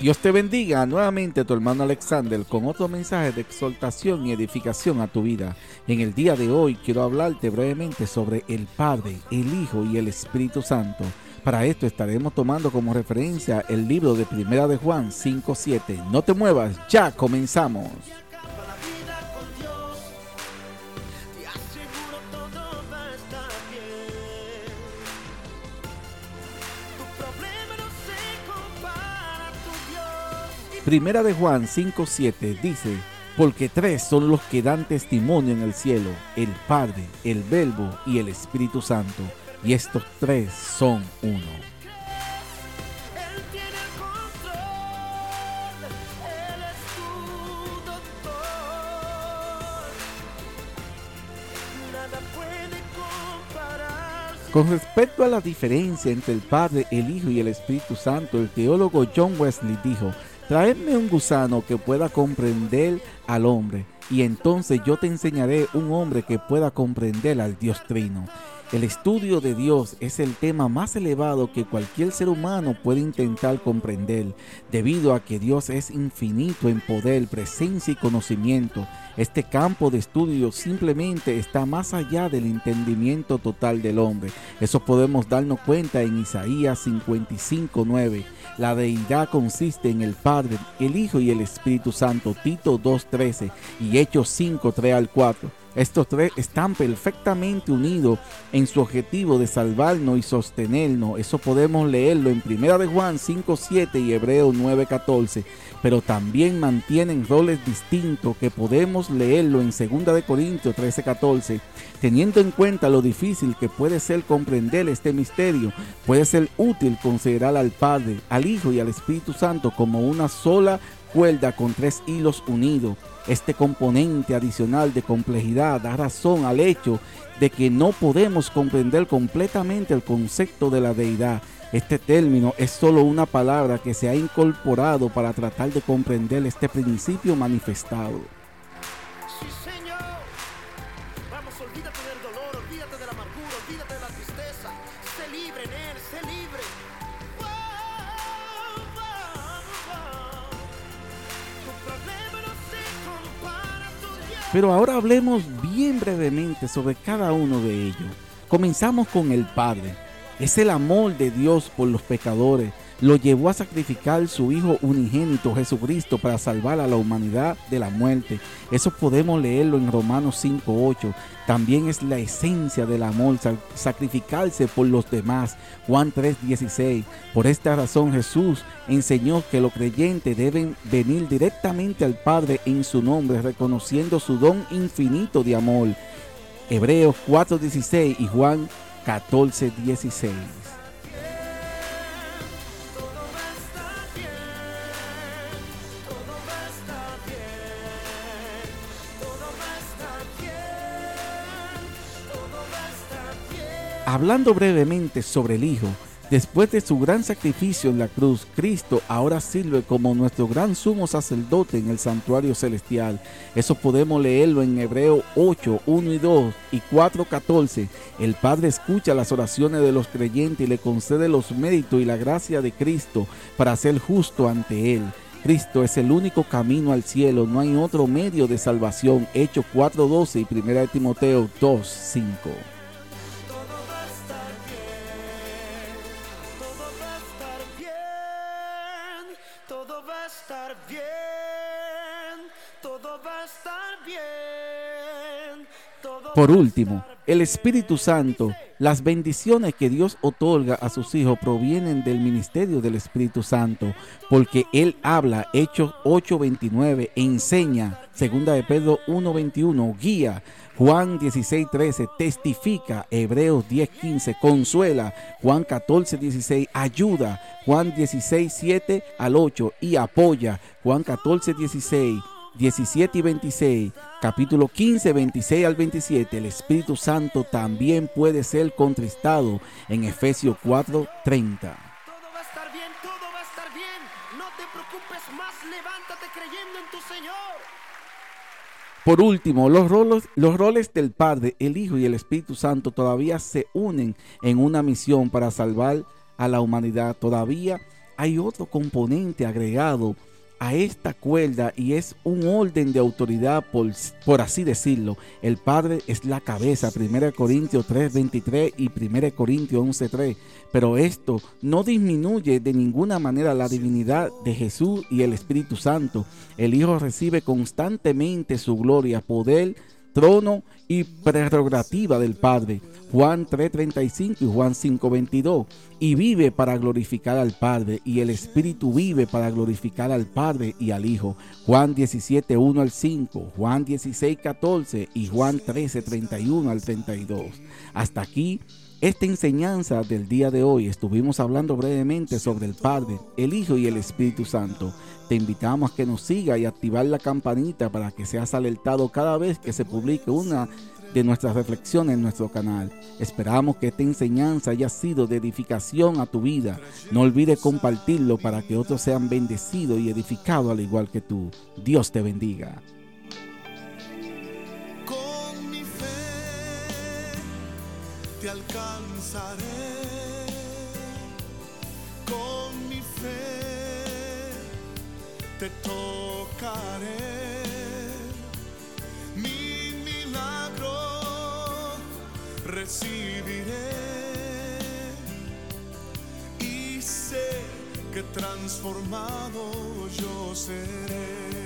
Dios te bendiga nuevamente tu hermano Alexander con otro mensaje de exhortación y edificación a tu vida. En el día de hoy quiero hablarte brevemente sobre el Padre, el Hijo y el Espíritu Santo. Para esto estaremos tomando como referencia el libro de Primera de Juan 5.7. No te muevas, ya comenzamos. Primera de Juan 5:7 dice, porque tres son los que dan testimonio en el cielo, el Padre, el Verbo y el Espíritu Santo, y estos tres son uno. Con respecto a la diferencia entre el Padre, el Hijo y el Espíritu Santo, el teólogo John Wesley dijo, Traedme un gusano que pueda comprender al hombre, y entonces yo te enseñaré un hombre que pueda comprender al Dios Trino. El estudio de Dios es el tema más elevado que cualquier ser humano puede intentar comprender, debido a que Dios es infinito en poder, presencia y conocimiento. Este campo de estudio simplemente está más allá del entendimiento total del hombre. Eso podemos darnos cuenta en Isaías 55:9. La deidad consiste en el Padre, el Hijo y el Espíritu Santo, Tito 2:13 y Hechos 5:3 al 4. Estos tres están perfectamente unidos en su objetivo de salvarnos y sostenernos. Eso podemos leerlo en 1 de Juan 5.7 y Hebreo 9.14. Pero también mantienen roles distintos que podemos leerlo en 2 de Corintios 13.14. Teniendo en cuenta lo difícil que puede ser comprender este misterio, puede ser útil considerar al Padre, al Hijo y al Espíritu Santo como una sola cuerda con tres hilos unidos. Este componente adicional de complejidad da razón al hecho de que no podemos comprender completamente el concepto de la deidad. Este término es solo una palabra que se ha incorporado para tratar de comprender este principio manifestado. Pero ahora hablemos bien brevemente sobre cada uno de ellos. Comenzamos con el Padre. Es el amor de Dios por los pecadores. Lo llevó a sacrificar su Hijo unigénito Jesucristo para salvar a la humanidad de la muerte. Eso podemos leerlo en Romanos 5.8. También es la esencia del amor, sacrificarse por los demás. Juan 3:16. Por esta razón Jesús enseñó que los creyentes deben venir directamente al Padre en su nombre, reconociendo su don infinito de amor. Hebreos 4:16 y Juan 14:16. Hablando brevemente sobre el Hijo, después de su gran sacrificio en la cruz, Cristo ahora sirve como nuestro gran sumo sacerdote en el santuario celestial. Eso podemos leerlo en Hebreo 8, 1 y 2 y 4, 14. El Padre escucha las oraciones de los creyentes y le concede los méritos y la gracia de Cristo para ser justo ante Él. Cristo es el único camino al cielo, no hay otro medio de salvación. Hechos 4:12 y 1 Timoteo 2:5. Por último, el Espíritu Santo, las bendiciones que Dios otorga a sus hijos provienen del ministerio del Espíritu Santo, porque Él habla, Hechos 8:29, enseña, segunda de Pedro 1:21, guía, Juan 16:13, testifica, Hebreos 10:15, consuela, Juan 14:16, ayuda, Juan 16:7 al 8 y apoya, Juan 14:16 17 y 26, capítulo 15, 26 al 27, el Espíritu Santo también puede ser contristado en Efesios 4, 30. Todo va a estar bien, todo va a estar bien. No te preocupes más, levántate creyendo en tu Señor. Por último, los roles, del Padre, el Hijo y el Espíritu Santo todavía se unen en una misión para salvar a la humanidad. Todavía hay otro componente agregado a esta cuerda y es un orden de autoridad, por, por, así decirlo. El Padre es la cabeza, 1 Corintios 3:23 y 1 Corintios 11:3. Pero esto no disminuye de ninguna manera la divinidad de Jesús y el Espíritu Santo. El Hijo recibe constantemente su gloria, poder, trono y prerrogativa del Padre. Juan 3:35 y Juan 5:22. Y vive para glorificar al Padre, y el Espíritu vive para glorificar al Padre y al Hijo. Juan 17:1 al 5, Juan 16:14 y Juan 13:31 al 32. Hasta aquí esta enseñanza del día de hoy estuvimos hablando brevemente sobre el Padre, el Hijo y el Espíritu Santo. Te invitamos a que nos siga y activar la campanita para que seas alertado cada vez que se publique una de nuestras reflexiones en nuestro canal. Esperamos que esta enseñanza haya sido de edificación a tu vida. No olvides compartirlo para que otros sean bendecidos y edificados al igual que tú. Dios te bendiga. Alcanzaré. Con mi fe te tocaré. Mi milagro recibiré. Y sé que transformado yo seré.